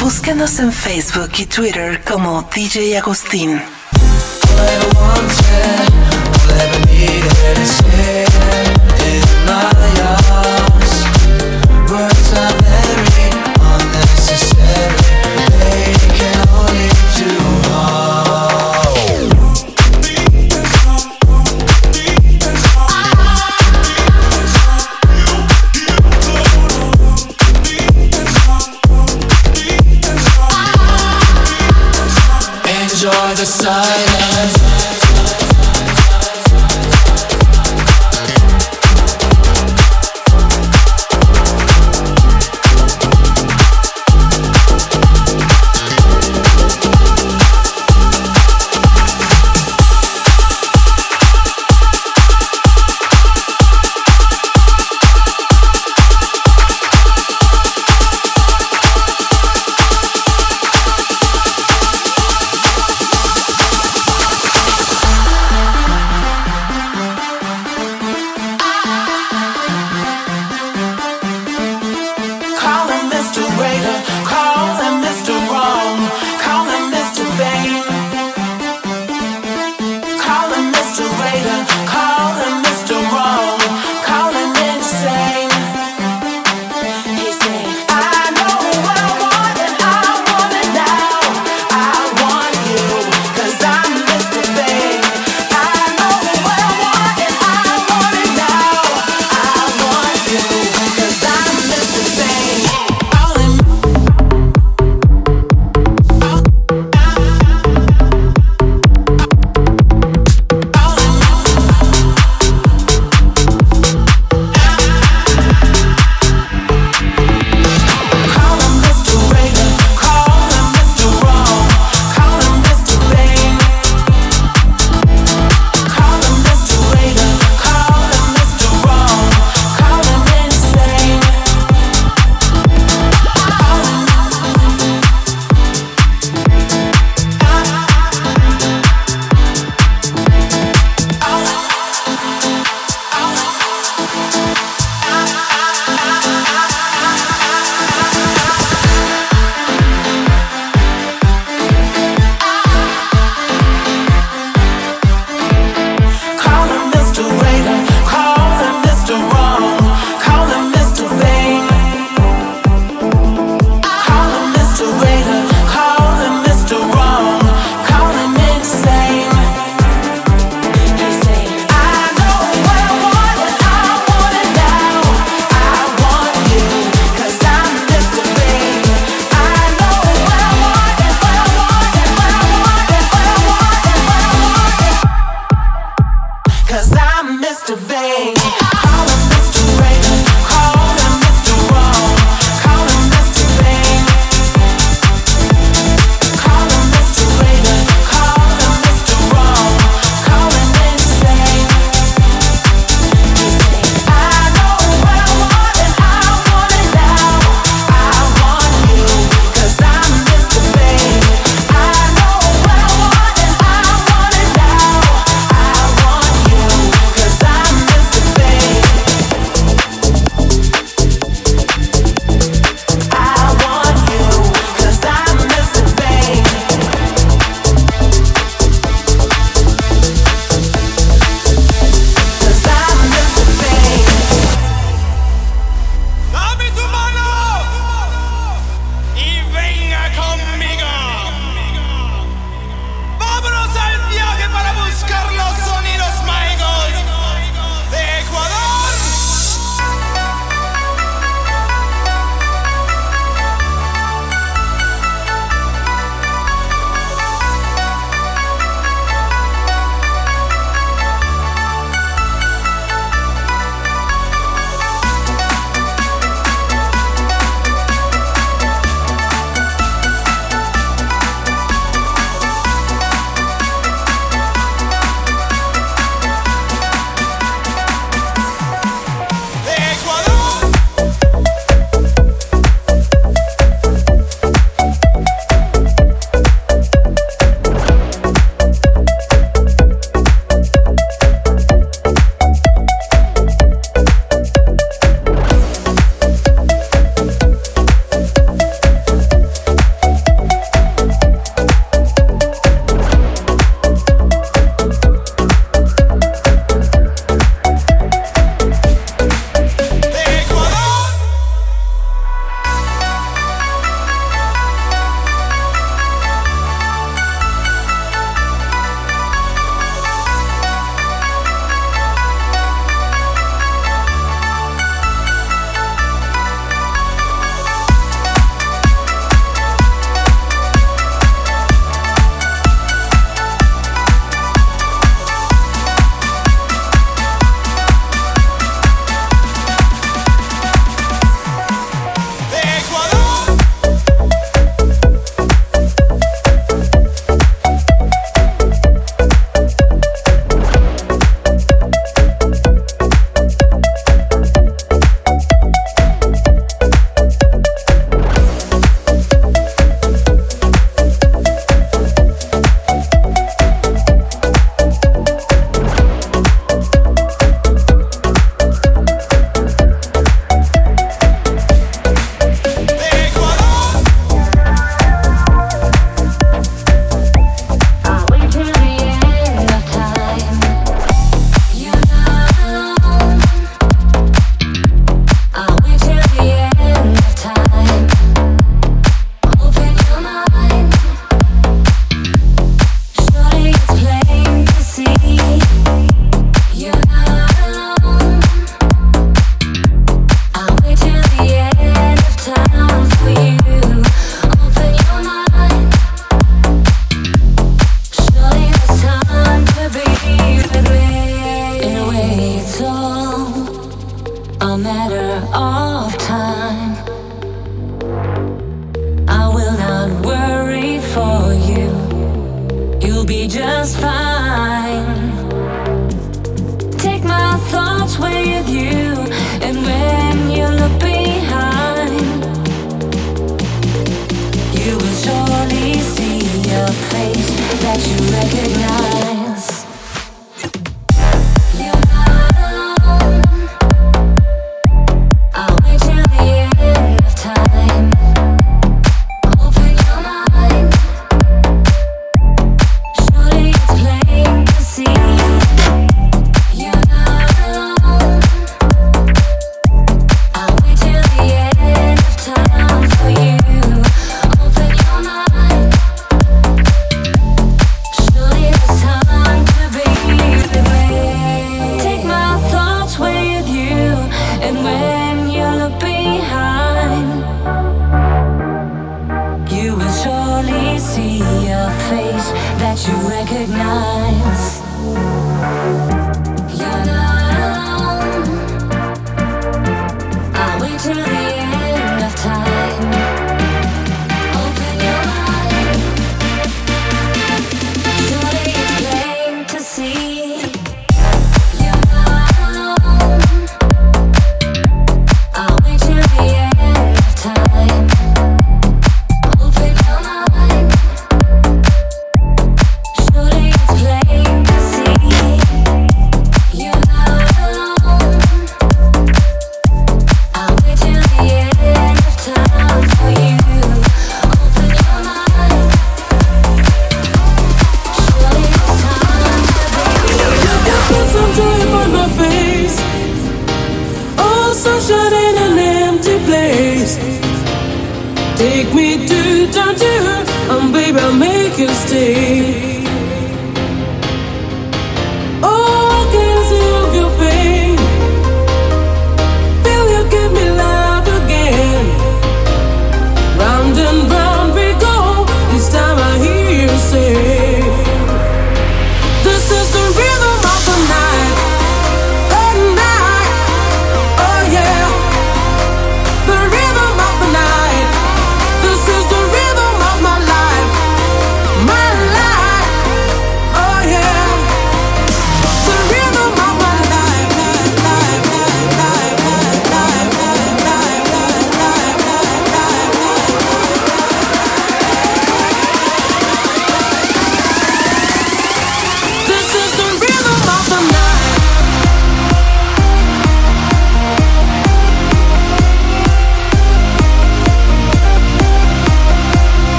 Búscanos en Facebook y Twitter como DJ Agustín.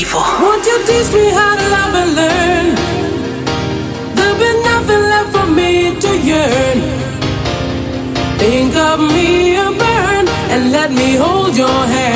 evil. Won't you teach me how to love and learn? There'll be nothing left for me to yearn. Think of me and burn, and let me hold your hand.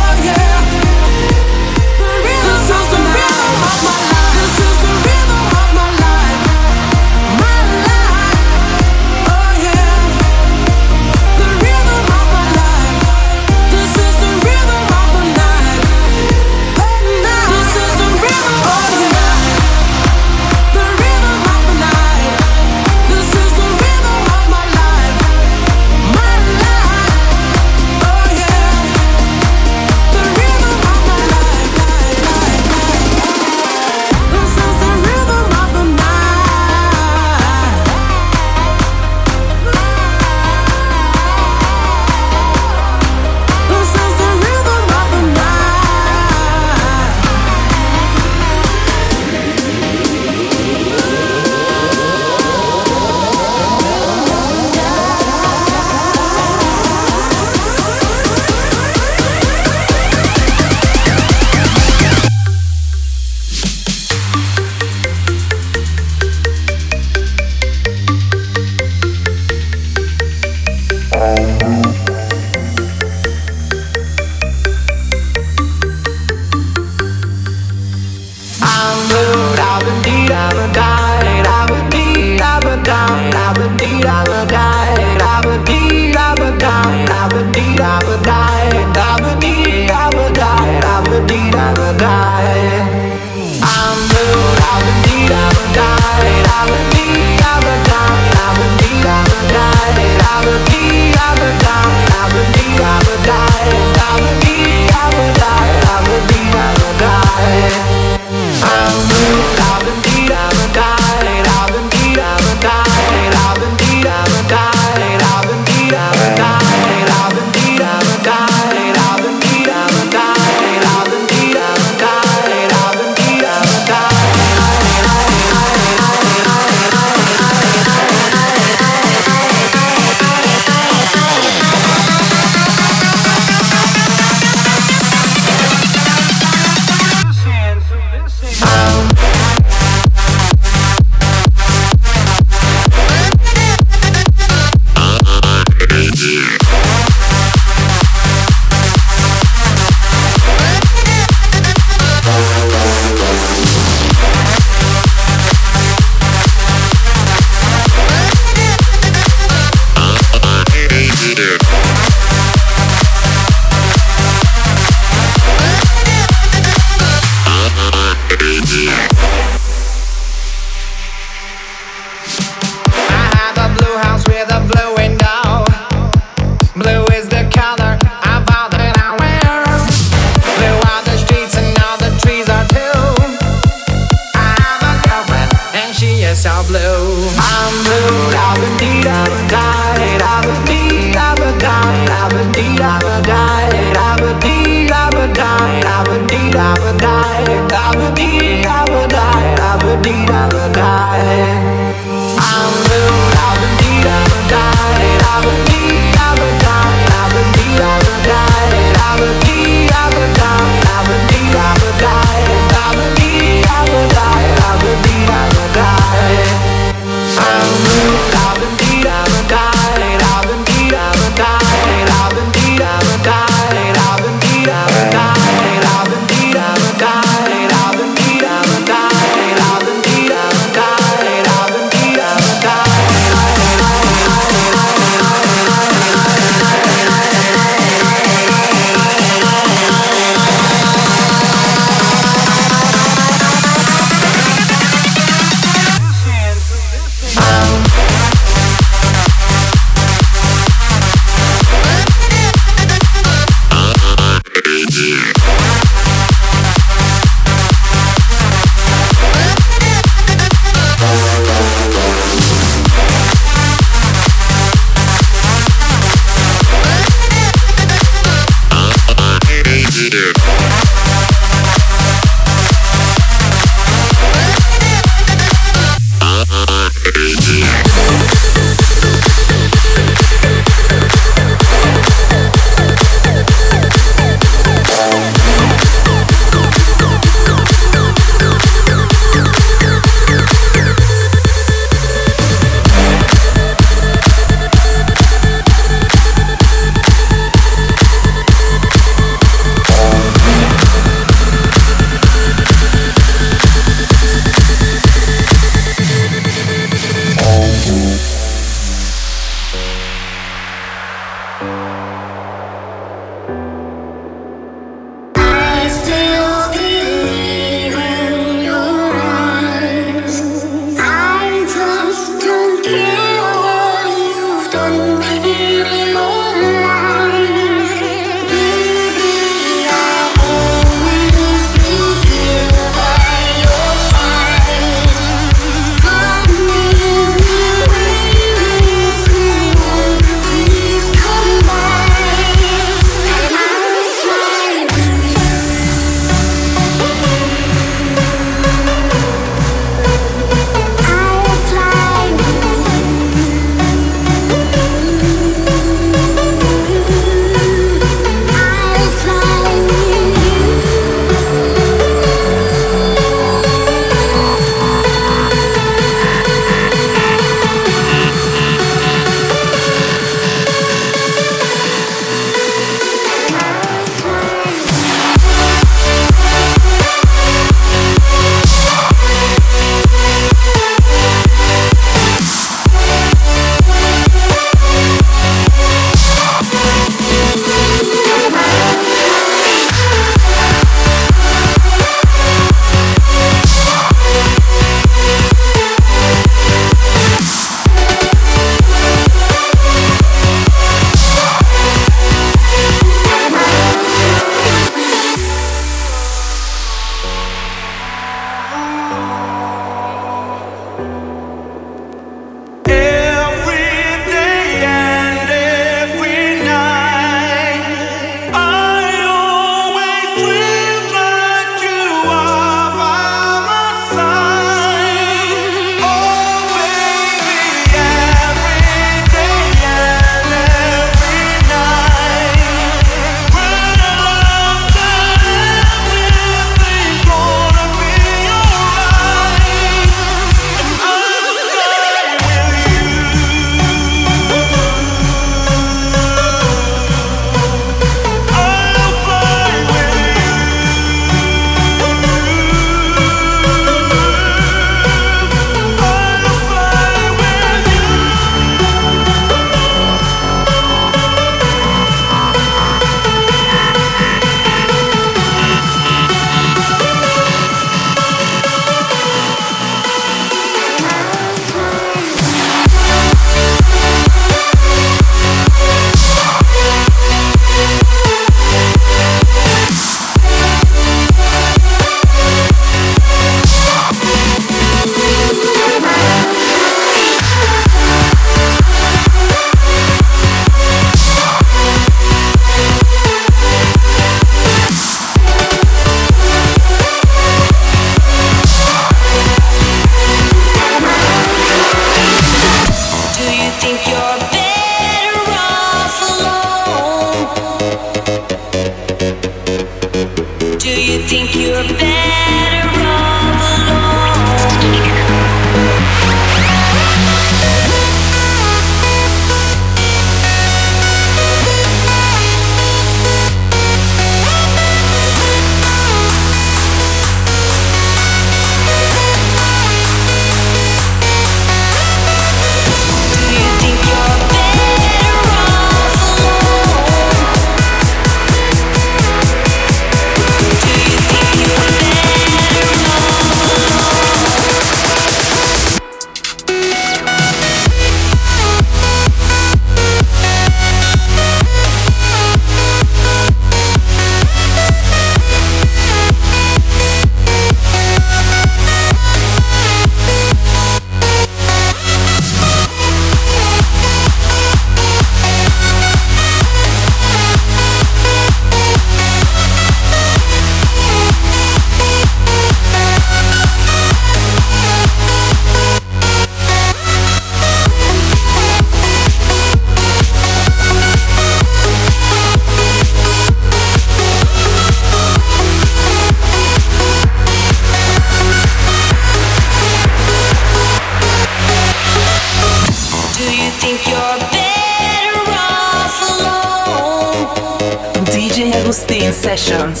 Sessions.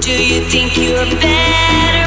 Do you think you're better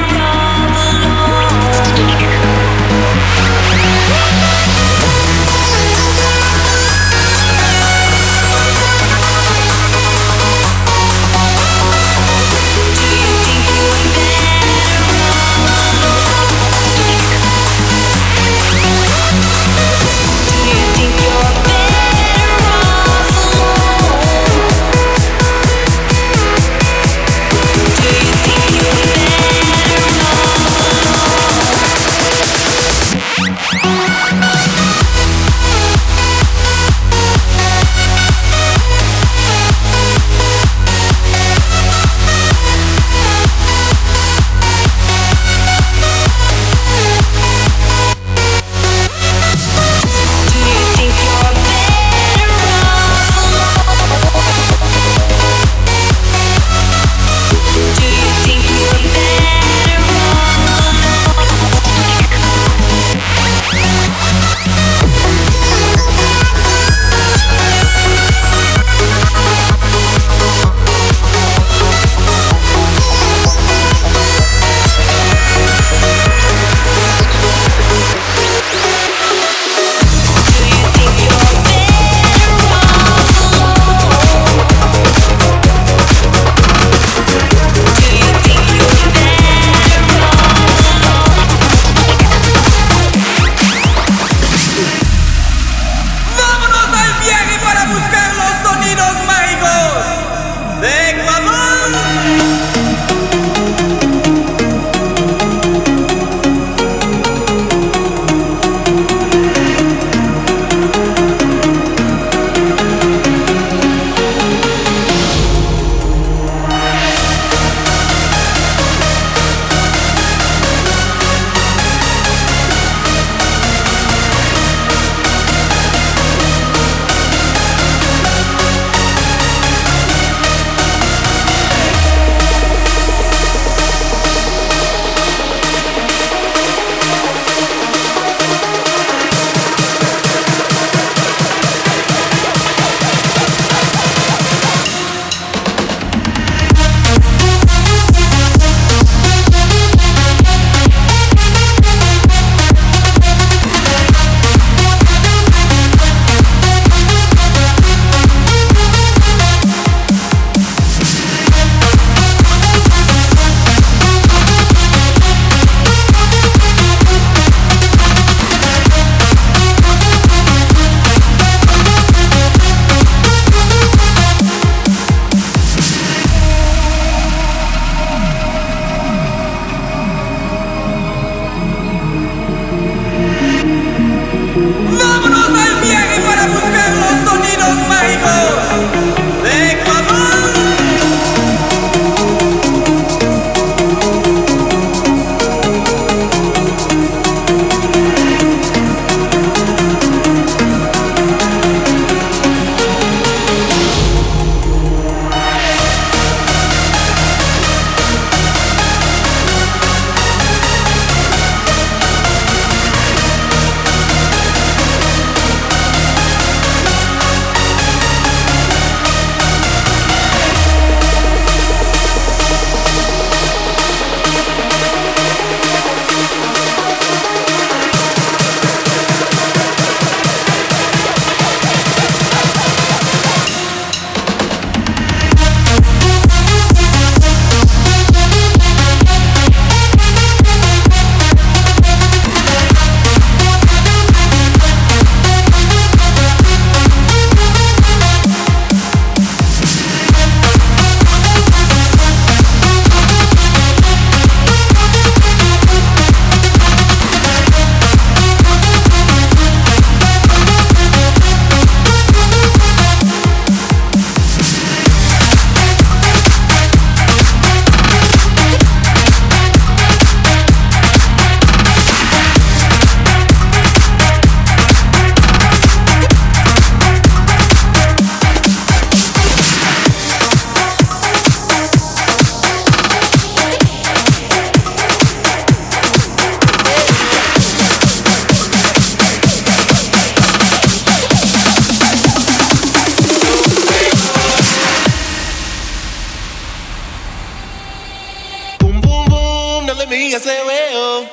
amiga se weo.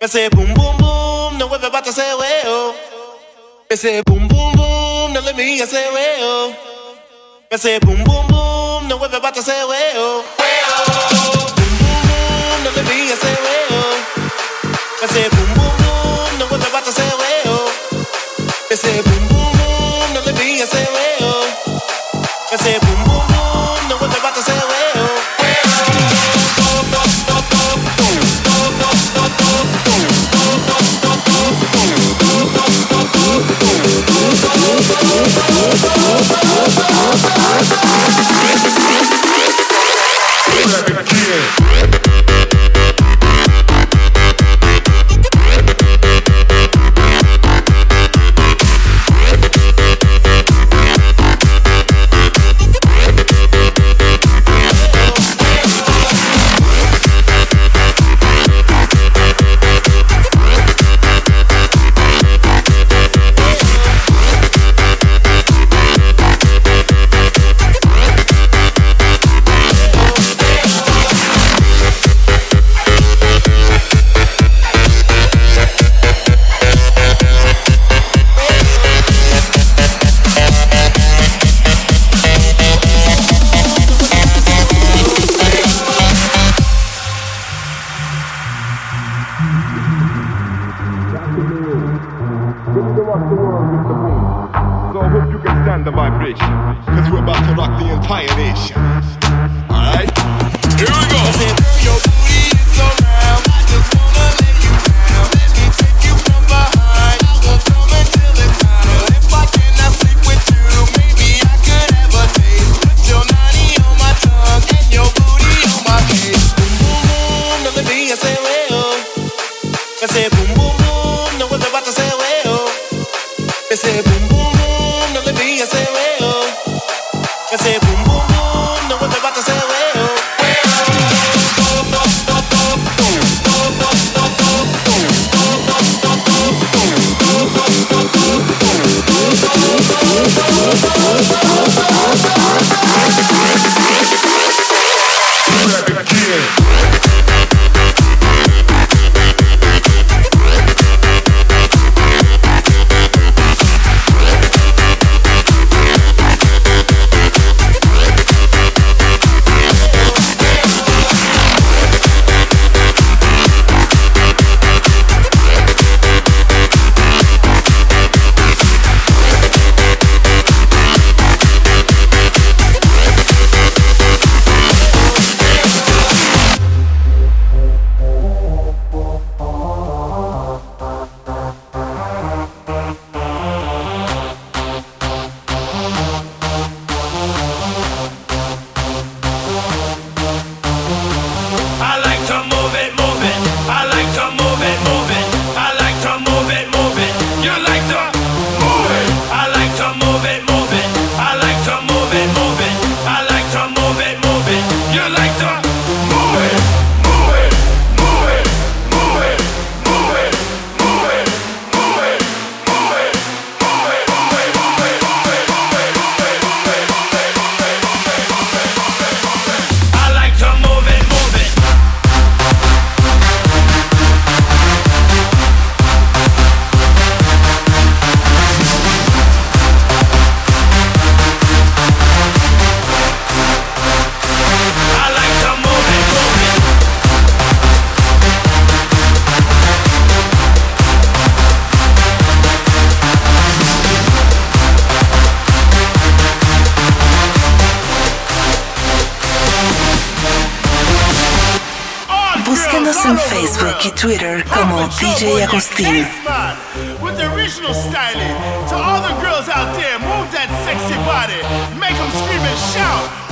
Ese boom boom boom, no vuelve bata se weo. Ese boom boom boom, no le miga se weo. Ese boom boom boom, no vuelve bata se weo. Weo. Boom boom boom, no le miga se weo. Ese boom boom boom, no vuelve bata se weo. Ese boom boom Back again. Twitter como DJ Agustín. With the original styling. To all the girls out there, move that sexy body. Make them scream and shout.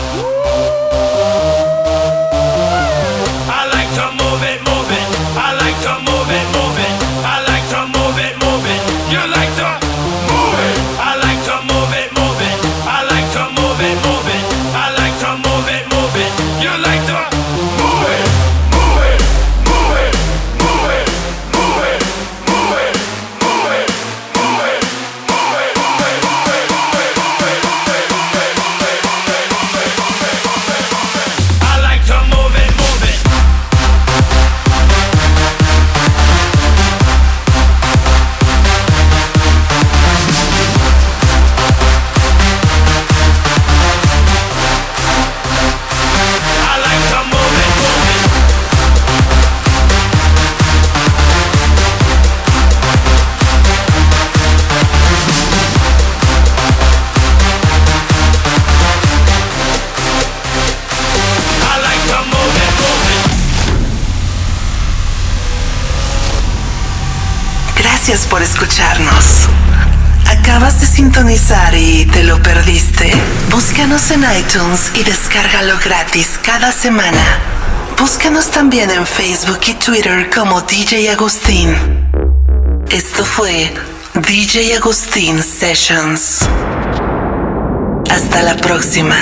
Por escucharnos. ¿Acabas de sintonizar y te lo perdiste? Búscanos en iTunes y descárgalo gratis cada semana. Búscanos también en Facebook y Twitter como DJ Agustín. Esto fue DJ Agustín Sessions. Hasta la próxima.